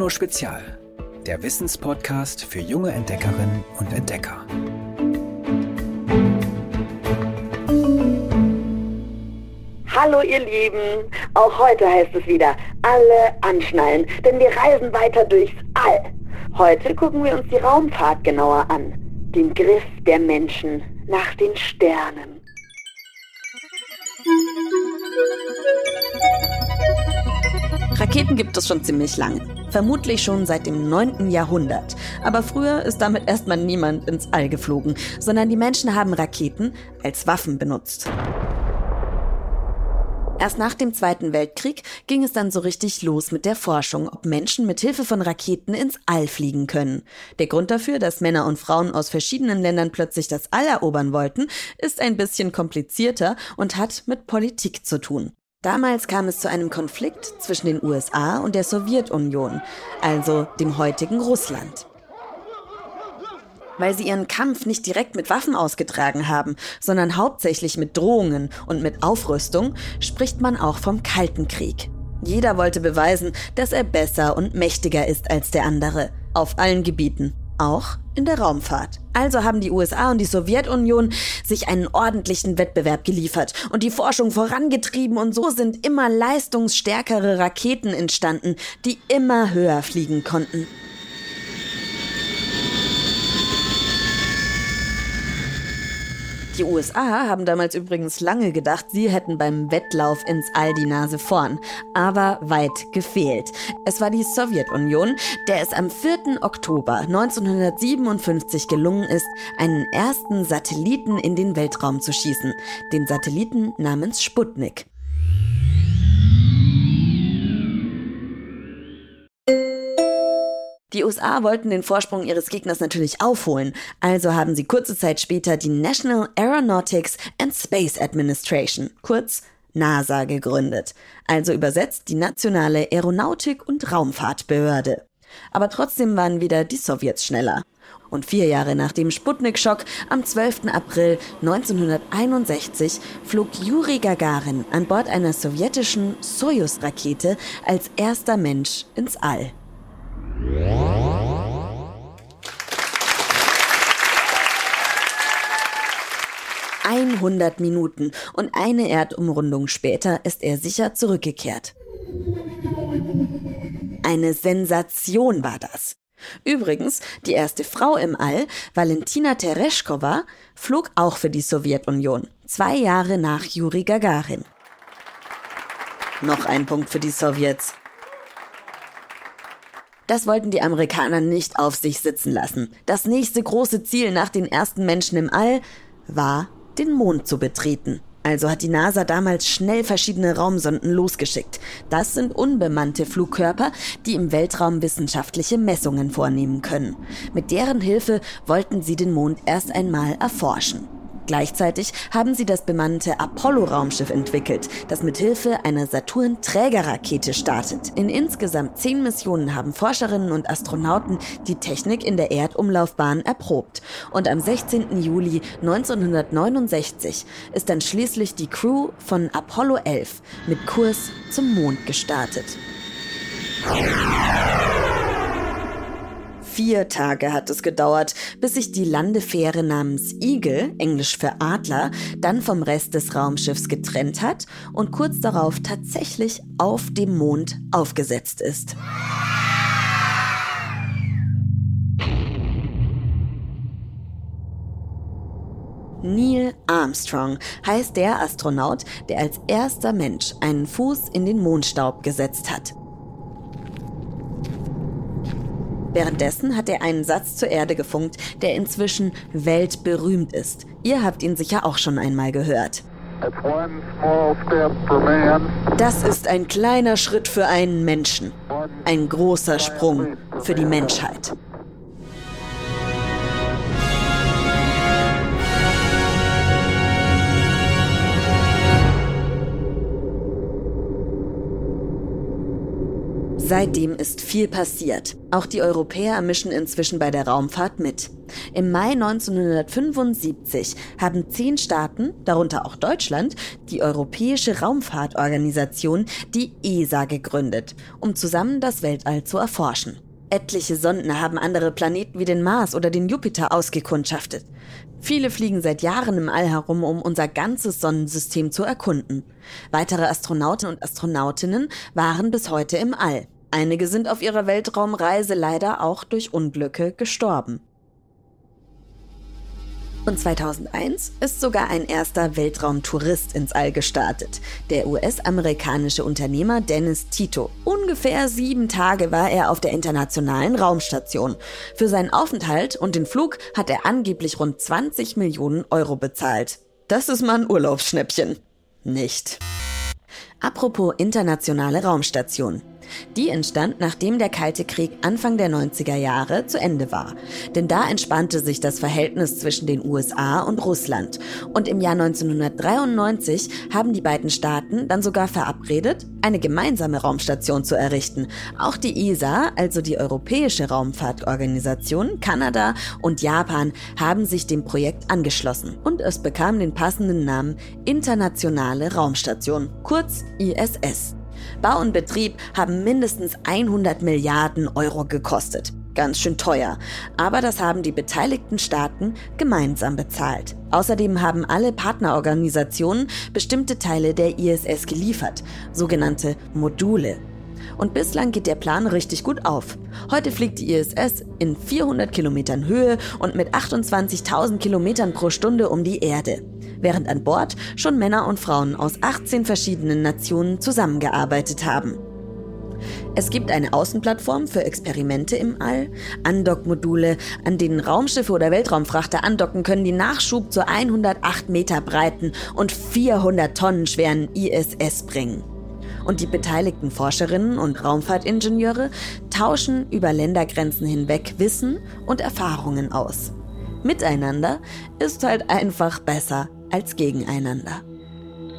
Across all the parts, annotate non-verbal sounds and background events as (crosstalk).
Bruno Spezial, der Wissenspodcast für junge Entdeckerinnen und Entdecker. Hallo ihr Lieben, auch heute heißt es wieder, alle anschnallen, denn wir reisen weiter durchs All. Heute gucken wir uns die Raumfahrt genauer an, den Griff der Menschen nach den Sternen. Raketen gibt es schon ziemlich lange. Vermutlich schon seit dem 9. Jahrhundert. Aber früher ist damit erstmal niemand ins All geflogen, sondern die Menschen haben Raketen als Waffen benutzt. Erst nach dem Zweiten Weltkrieg ging es dann so richtig los mit der Forschung, ob Menschen mit Hilfe von Raketen ins All fliegen können. Der Grund dafür, dass Männer und Frauen aus verschiedenen Ländern plötzlich das All erobern wollten, ist ein bisschen komplizierter und hat mit Politik zu tun. Damals kam es zu einem Konflikt zwischen den USA und der Sowjetunion, also dem heutigen Russland. Weil sie ihren Kampf nicht direkt mit Waffen ausgetragen haben, sondern hauptsächlich mit Drohungen und mit Aufrüstung, spricht man auch vom Kalten Krieg. Jeder wollte beweisen, dass er besser und mächtiger ist als der andere, auf allen Gebieten auch in der Raumfahrt. Also haben die USA und die Sowjetunion sich einen ordentlichen Wettbewerb geliefert und die Forschung vorangetrieben und so sind immer leistungsstärkere Raketen entstanden, die immer höher fliegen konnten. Die USA haben damals übrigens lange gedacht, sie hätten beim Wettlauf ins All die Nase vorn. Aber weit gefehlt. Es war die Sowjetunion, der es am 4. Oktober 1957 gelungen ist, einen ersten Satelliten in den Weltraum zu schießen. Den Satelliten namens Sputnik. Die USA wollten den Vorsprung ihres Gegners natürlich aufholen, also haben sie kurze Zeit später die National Aeronautics and Space Administration, kurz NASA, gegründet, also übersetzt die nationale Aeronautik- und Raumfahrtbehörde. Aber trotzdem waren wieder die Sowjets schneller. Und vier Jahre nach dem Sputnik-Schock am 12. April 1961 flog Juri Gagarin an Bord einer sowjetischen Soyuz-Rakete als erster Mensch ins All. 100 Minuten und eine Erdumrundung später ist er sicher zurückgekehrt. Eine Sensation war das. Übrigens, die erste Frau im All, Valentina Tereshkova, flog auch für die Sowjetunion, zwei Jahre nach Juri Gagarin. Noch ein Punkt für die Sowjets. Das wollten die Amerikaner nicht auf sich sitzen lassen. Das nächste große Ziel nach den ersten Menschen im All war, den Mond zu betreten. Also hat die NASA damals schnell verschiedene Raumsonden losgeschickt. Das sind unbemannte Flugkörper, die im Weltraum wissenschaftliche Messungen vornehmen können. Mit deren Hilfe wollten sie den Mond erst einmal erforschen. Gleichzeitig haben sie das bemannte Apollo-Raumschiff entwickelt, das mit Hilfe einer Saturn-Trägerrakete startet. In insgesamt zehn Missionen haben Forscherinnen und Astronauten die Technik in der Erdumlaufbahn erprobt. Und am 16. Juli 1969 ist dann schließlich die Crew von Apollo 11 mit Kurs zum Mond gestartet. Vier Tage hat es gedauert, bis sich die Landefähre namens Eagle, englisch für Adler, dann vom Rest des Raumschiffs getrennt hat und kurz darauf tatsächlich auf dem Mond aufgesetzt ist. Neil Armstrong heißt der Astronaut, der als erster Mensch einen Fuß in den Mondstaub gesetzt hat. Währenddessen hat er einen Satz zur Erde gefunkt, der inzwischen weltberühmt ist. Ihr habt ihn sicher auch schon einmal gehört. Das ist ein kleiner Schritt für einen Menschen, ein großer Sprung für die Menschheit. Seitdem ist viel passiert. Auch die Europäer mischen inzwischen bei der Raumfahrt mit. Im Mai 1975 haben zehn Staaten, darunter auch Deutschland, die Europäische Raumfahrtorganisation, die ESA, gegründet, um zusammen das Weltall zu erforschen. Etliche Sonden haben andere Planeten wie den Mars oder den Jupiter ausgekundschaftet. Viele fliegen seit Jahren im All herum, um unser ganzes Sonnensystem zu erkunden. Weitere Astronauten und Astronautinnen waren bis heute im All. Einige sind auf ihrer Weltraumreise leider auch durch Unglücke gestorben. Und 2001 ist sogar ein erster Weltraumtourist ins All gestartet. Der US-amerikanische Unternehmer Dennis Tito. Ungefähr sieben Tage war er auf der internationalen Raumstation. Für seinen Aufenthalt und den Flug hat er angeblich rund 20 Millionen Euro bezahlt. Das ist mal ein Urlaubsschnäppchen. Nicht. Apropos internationale Raumstation. Die entstand, nachdem der Kalte Krieg Anfang der 90er Jahre zu Ende war. Denn da entspannte sich das Verhältnis zwischen den USA und Russland. Und im Jahr 1993 haben die beiden Staaten dann sogar verabredet, eine gemeinsame Raumstation zu errichten. Auch die ESA, also die Europäische Raumfahrtorganisation, Kanada und Japan haben sich dem Projekt angeschlossen. Und es bekam den passenden Namen Internationale Raumstation, kurz ISS. Bau und Betrieb haben mindestens 100 Milliarden Euro gekostet. Ganz schön teuer. Aber das haben die beteiligten Staaten gemeinsam bezahlt. Außerdem haben alle Partnerorganisationen bestimmte Teile der ISS geliefert, sogenannte Module. Und bislang geht der Plan richtig gut auf. Heute fliegt die ISS in 400 Kilometern Höhe und mit 28.000 Kilometern pro Stunde um die Erde während an Bord schon Männer und Frauen aus 18 verschiedenen Nationen zusammengearbeitet haben. Es gibt eine Außenplattform für Experimente im All, Andockmodule, an denen Raumschiffe oder Weltraumfrachter andocken können, die Nachschub zur 108 Meter breiten und 400 Tonnen schweren ISS bringen. Und die beteiligten Forscherinnen und Raumfahrtingenieure tauschen über Ländergrenzen hinweg Wissen und Erfahrungen aus. Miteinander ist halt einfach besser als gegeneinander.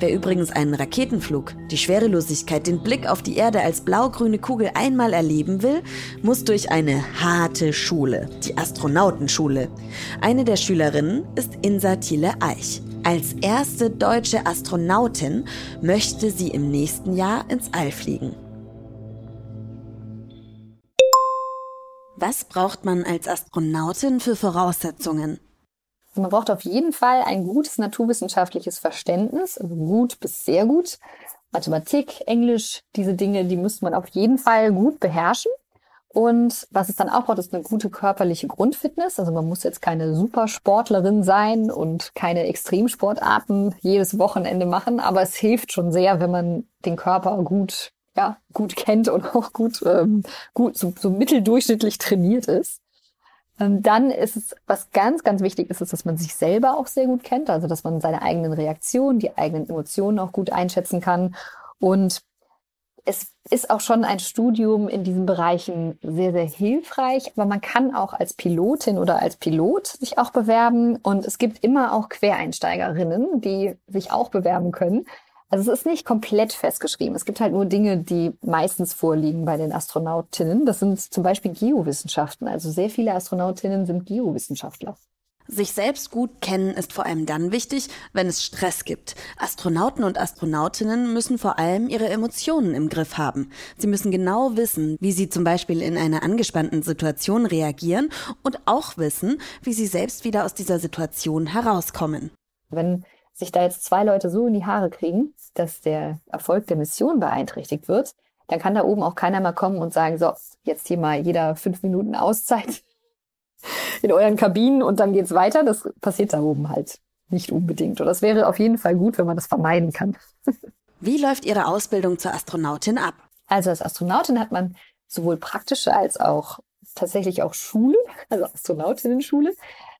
Wer übrigens einen Raketenflug, die Schwerelosigkeit, den Blick auf die Erde als blau-grüne Kugel einmal erleben will, muss durch eine harte Schule, die Astronautenschule. Eine der Schülerinnen ist Insa Thiele Eich. Als erste deutsche Astronautin möchte sie im nächsten Jahr ins All fliegen. Was braucht man als Astronautin für Voraussetzungen? Also man braucht auf jeden Fall ein gutes naturwissenschaftliches Verständnis, also gut bis sehr gut. Mathematik, Englisch, diese Dinge, die müsste man auf jeden Fall gut beherrschen. Und was es dann auch braucht, ist eine gute körperliche Grundfitness. Also man muss jetzt keine Supersportlerin sein und keine Extremsportarten jedes Wochenende machen, aber es hilft schon sehr, wenn man den Körper gut, ja, gut kennt und auch gut, ähm, gut so, so mitteldurchschnittlich trainiert ist. Ähm, dann ist es, was ganz, ganz wichtig ist, ist, dass man sich selber auch sehr gut kennt, also dass man seine eigenen Reaktionen, die eigenen Emotionen auch gut einschätzen kann. Und es ist auch schon ein Studium in diesen Bereichen sehr, sehr hilfreich, aber man kann auch als Pilotin oder als Pilot sich auch bewerben und es gibt immer auch Quereinsteigerinnen, die sich auch bewerben können. Also es ist nicht komplett festgeschrieben. Es gibt halt nur Dinge, die meistens vorliegen bei den Astronautinnen. Das sind zum Beispiel Geowissenschaften. Also sehr viele Astronautinnen sind Geowissenschaftler. Sich selbst gut kennen ist vor allem dann wichtig, wenn es Stress gibt. Astronauten und Astronautinnen müssen vor allem ihre Emotionen im Griff haben. Sie müssen genau wissen, wie sie zum Beispiel in einer angespannten Situation reagieren und auch wissen, wie sie selbst wieder aus dieser Situation herauskommen. Wenn sich da jetzt zwei Leute so in die Haare kriegen, dass der Erfolg der Mission beeinträchtigt wird, dann kann da oben auch keiner mehr kommen und sagen, so, jetzt hier mal jeder fünf Minuten Auszeit (laughs) in euren Kabinen und dann geht's weiter. Das passiert da oben halt nicht unbedingt. Und das wäre auf jeden Fall gut, wenn man das vermeiden kann. (laughs) Wie läuft Ihre Ausbildung zur Astronautin ab? Also als Astronautin hat man sowohl praktische als auch tatsächlich auch Schule, also Astronautinnen-Schule,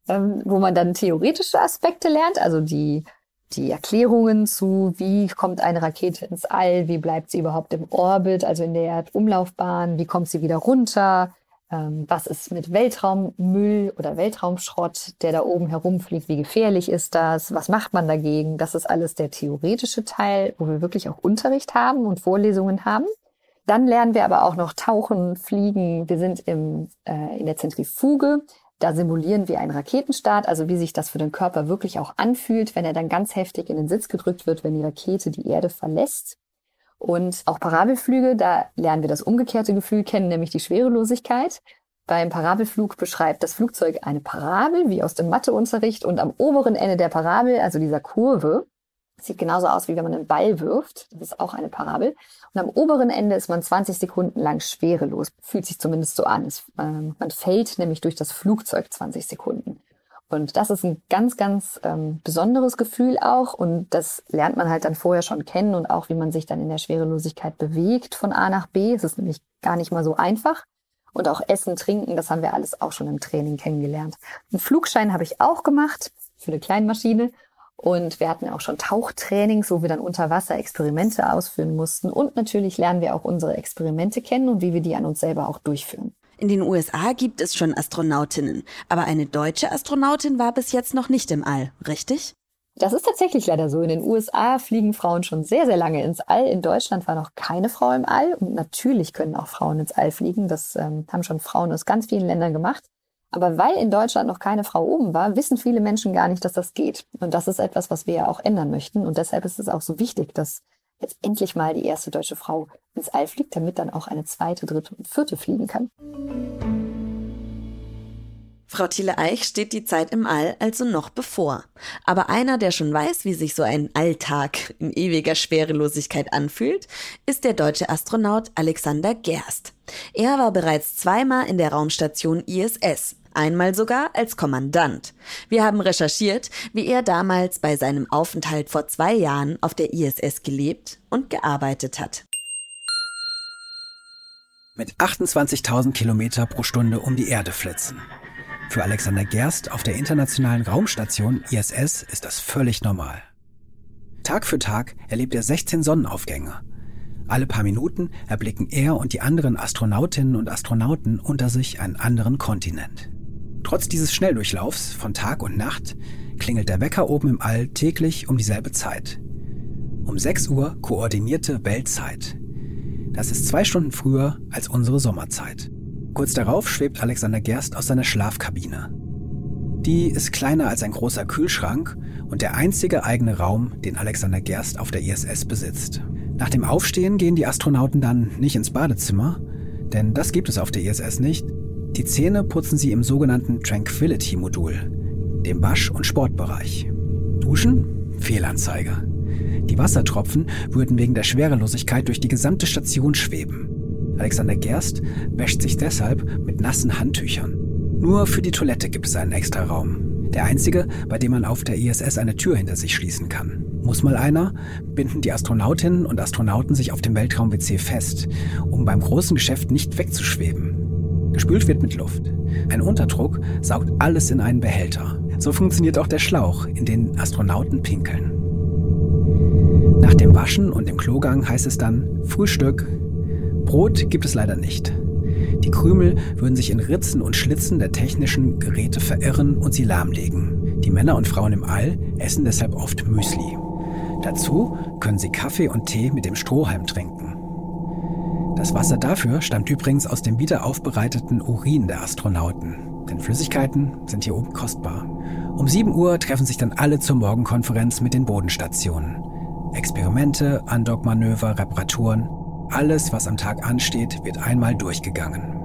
ähm, wo man dann theoretische Aspekte lernt, also die die Erklärungen zu, wie kommt eine Rakete ins All, wie bleibt sie überhaupt im Orbit, also in der Erdumlaufbahn, wie kommt sie wieder runter, ähm, was ist mit Weltraummüll oder Weltraumschrott, der da oben herumfliegt, wie gefährlich ist das, was macht man dagegen. Das ist alles der theoretische Teil, wo wir wirklich auch Unterricht haben und Vorlesungen haben. Dann lernen wir aber auch noch tauchen, fliegen. Wir sind im, äh, in der Zentrifuge. Da simulieren wir einen Raketenstart, also wie sich das für den Körper wirklich auch anfühlt, wenn er dann ganz heftig in den Sitz gedrückt wird, wenn die Rakete die Erde verlässt. Und auch Parabelflüge, da lernen wir das umgekehrte Gefühl kennen, nämlich die Schwerelosigkeit. Beim Parabelflug beschreibt das Flugzeug eine Parabel, wie aus dem Matheunterricht, und am oberen Ende der Parabel, also dieser Kurve, sieht genauso aus, wie wenn man einen Ball wirft. Das ist auch eine Parabel. Und am oberen Ende ist man 20 Sekunden lang schwerelos. Fühlt sich zumindest so an. Es, ähm, man fällt nämlich durch das Flugzeug 20 Sekunden. Und das ist ein ganz, ganz ähm, besonderes Gefühl auch. Und das lernt man halt dann vorher schon kennen und auch, wie man sich dann in der Schwerelosigkeit bewegt von A nach B. Es ist nämlich gar nicht mal so einfach. Und auch Essen, Trinken, das haben wir alles auch schon im Training kennengelernt. Einen Flugschein habe ich auch gemacht für eine Kleinmaschine. Und wir hatten auch schon Tauchtrainings, wo wir dann unter Wasser Experimente ausführen mussten. Und natürlich lernen wir auch unsere Experimente kennen und wie wir die an uns selber auch durchführen. In den USA gibt es schon Astronautinnen, aber eine deutsche Astronautin war bis jetzt noch nicht im All, richtig? Das ist tatsächlich leider so. In den USA fliegen Frauen schon sehr, sehr lange ins All. In Deutschland war noch keine Frau im All. Und natürlich können auch Frauen ins All fliegen. Das ähm, haben schon Frauen aus ganz vielen Ländern gemacht. Aber weil in Deutschland noch keine Frau oben war, wissen viele Menschen gar nicht, dass das geht. Und das ist etwas, was wir ja auch ändern möchten. Und deshalb ist es auch so wichtig, dass jetzt endlich mal die erste deutsche Frau ins All fliegt, damit dann auch eine zweite, dritte und vierte fliegen kann. Frau Thiele-Eich steht die Zeit im All also noch bevor. Aber einer, der schon weiß, wie sich so ein Alltag in ewiger Schwerelosigkeit anfühlt, ist der deutsche Astronaut Alexander Gerst. Er war bereits zweimal in der Raumstation ISS, einmal sogar als Kommandant. Wir haben recherchiert, wie er damals bei seinem Aufenthalt vor zwei Jahren auf der ISS gelebt und gearbeitet hat. Mit 28.000 Kilometer pro Stunde um die Erde flitzen. Für Alexander Gerst auf der internationalen Raumstation ISS ist das völlig normal. Tag für Tag erlebt er 16 Sonnenaufgänge. Alle paar Minuten erblicken er und die anderen Astronautinnen und Astronauten unter sich einen anderen Kontinent. Trotz dieses Schnelldurchlaufs von Tag und Nacht klingelt der Wecker oben im All täglich um dieselbe Zeit. Um 6 Uhr koordinierte Weltzeit. Das ist zwei Stunden früher als unsere Sommerzeit. Kurz darauf schwebt Alexander Gerst aus seiner Schlafkabine. Die ist kleiner als ein großer Kühlschrank und der einzige eigene Raum, den Alexander Gerst auf der ISS besitzt. Nach dem Aufstehen gehen die Astronauten dann nicht ins Badezimmer, denn das gibt es auf der ISS nicht. Die Zähne putzen sie im sogenannten Tranquility-Modul, dem Wasch- und Sportbereich. Duschen? Fehlanzeige. Die Wassertropfen würden wegen der Schwerelosigkeit durch die gesamte Station schweben. Alexander Gerst wäscht sich deshalb mit nassen Handtüchern. Nur für die Toilette gibt es einen extra Raum. Der einzige, bei dem man auf der ISS eine Tür hinter sich schließen kann. Muss mal einer, binden die Astronautinnen und Astronauten sich auf dem Weltraum-WC fest, um beim großen Geschäft nicht wegzuschweben. Gespült wird mit Luft. Ein Unterdruck saugt alles in einen Behälter. So funktioniert auch der Schlauch, in den Astronauten pinkeln. Nach dem Waschen und dem Klogang heißt es dann Frühstück, Brot gibt es leider nicht. Die Krümel würden sich in Ritzen und Schlitzen der technischen Geräte verirren und sie lahmlegen. Die Männer und Frauen im All essen deshalb oft Müsli. Dazu können sie Kaffee und Tee mit dem Strohhalm trinken. Das Wasser dafür stammt übrigens aus dem wiederaufbereiteten Urin der Astronauten. Denn Flüssigkeiten sind hier oben kostbar. Um 7 Uhr treffen sich dann alle zur Morgenkonferenz mit den Bodenstationen. Experimente, Andockmanöver, Reparaturen alles, was am Tag ansteht, wird einmal durchgegangen.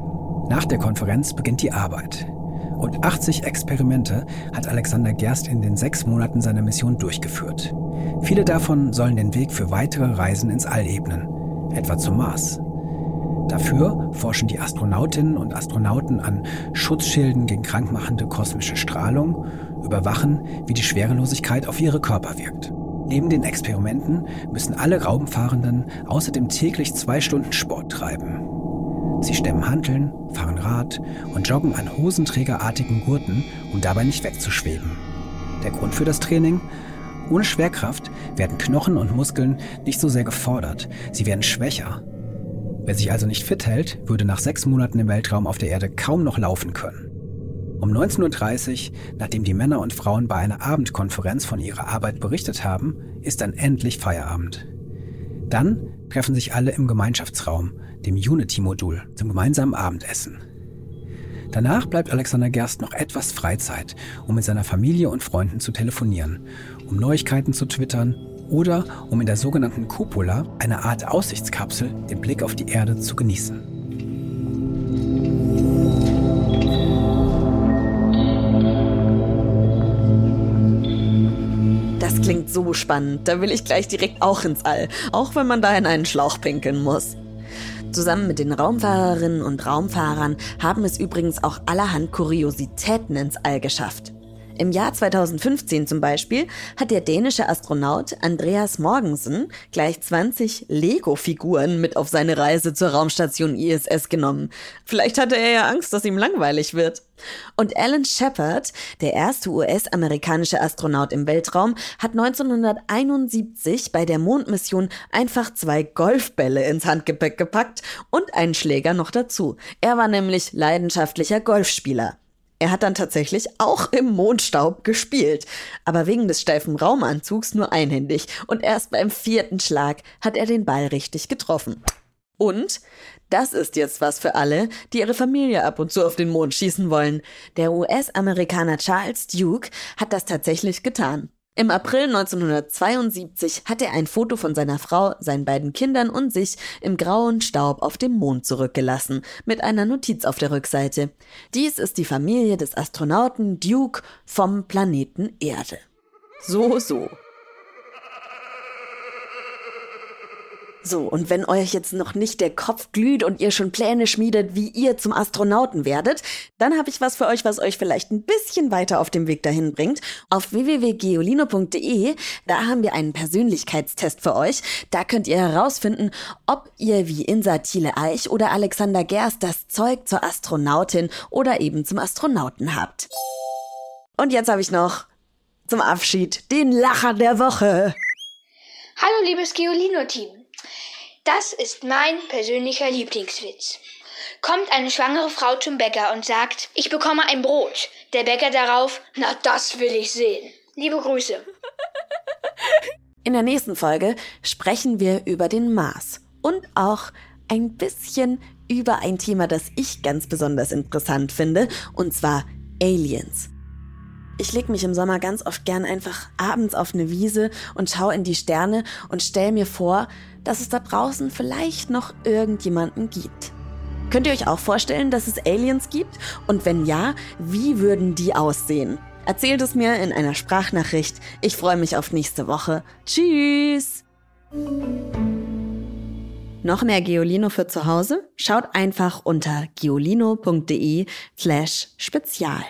Nach der Konferenz beginnt die Arbeit. Und 80 Experimente hat Alexander Gerst in den sechs Monaten seiner Mission durchgeführt. Viele davon sollen den Weg für weitere Reisen ins All ebnen, etwa zum Mars. Dafür forschen die Astronautinnen und Astronauten an Schutzschilden gegen krankmachende kosmische Strahlung, überwachen, wie die Schwerelosigkeit auf ihre Körper wirkt. Neben den Experimenten müssen alle Raumfahrenden außerdem täglich zwei Stunden Sport treiben. Sie stemmen Hanteln, fahren Rad und joggen an hosenträgerartigen Gurten, um dabei nicht wegzuschweben. Der Grund für das Training? Ohne Schwerkraft werden Knochen und Muskeln nicht so sehr gefordert, sie werden schwächer. Wer sich also nicht fit hält, würde nach sechs Monaten im Weltraum auf der Erde kaum noch laufen können. Um 19.30 Uhr, nachdem die Männer und Frauen bei einer Abendkonferenz von ihrer Arbeit berichtet haben, ist dann endlich Feierabend. Dann treffen sich alle im Gemeinschaftsraum, dem Unity-Modul, zum gemeinsamen Abendessen. Danach bleibt Alexander Gerst noch etwas Freizeit, um mit seiner Familie und Freunden zu telefonieren, um Neuigkeiten zu twittern oder um in der sogenannten Cupola, einer Art Aussichtskapsel, den Blick auf die Erde zu genießen. Das klingt so spannend. Da will ich gleich direkt auch ins All, auch wenn man da in einen Schlauch pinkeln muss. Zusammen mit den Raumfahrerinnen und Raumfahrern haben es übrigens auch allerhand Kuriositäten ins All geschafft. Im Jahr 2015 zum Beispiel hat der dänische Astronaut Andreas Morgensen gleich 20 Lego-Figuren mit auf seine Reise zur Raumstation ISS genommen. Vielleicht hatte er ja Angst, dass ihm langweilig wird. Und Alan Shepard, der erste US-amerikanische Astronaut im Weltraum, hat 1971 bei der Mondmission einfach zwei Golfbälle ins Handgepäck gepackt und einen Schläger noch dazu. Er war nämlich leidenschaftlicher Golfspieler. Er hat dann tatsächlich auch im Mondstaub gespielt, aber wegen des steifen Raumanzugs nur einhändig und erst beim vierten Schlag hat er den Ball richtig getroffen. Und das ist jetzt was für alle, die ihre Familie ab und zu auf den Mond schießen wollen. Der US-Amerikaner Charles Duke hat das tatsächlich getan. Im April 1972 hat er ein Foto von seiner Frau, seinen beiden Kindern und sich im grauen Staub auf dem Mond zurückgelassen, mit einer Notiz auf der Rückseite. Dies ist die Familie des Astronauten Duke vom Planeten Erde. So, so. So, und wenn euch jetzt noch nicht der Kopf glüht und ihr schon Pläne schmiedet, wie ihr zum Astronauten werdet, dann habe ich was für euch, was euch vielleicht ein bisschen weiter auf dem Weg dahin bringt. Auf www.geolino.de, da haben wir einen Persönlichkeitstest für euch. Da könnt ihr herausfinden, ob ihr wie Insa Thiele Eich oder Alexander Gerst das Zeug zur Astronautin oder eben zum Astronauten habt. Und jetzt habe ich noch zum Abschied den Lacher der Woche. Hallo liebes Geolino-Team. Das ist mein persönlicher Lieblingswitz. Kommt eine schwangere Frau zum Bäcker und sagt, ich bekomme ein Brot. Der Bäcker darauf, na das will ich sehen. Liebe Grüße. In der nächsten Folge sprechen wir über den Mars und auch ein bisschen über ein Thema, das ich ganz besonders interessant finde, und zwar Aliens. Ich leg mich im Sommer ganz oft gern einfach abends auf eine Wiese und schau in die Sterne und stell mir vor, dass es da draußen vielleicht noch irgendjemanden gibt. Könnt ihr euch auch vorstellen, dass es Aliens gibt? Und wenn ja, wie würden die aussehen? Erzählt es mir in einer Sprachnachricht. Ich freue mich auf nächste Woche. Tschüss! Noch mehr Geolino für zu Hause? Schaut einfach unter geolino.de slash spezial.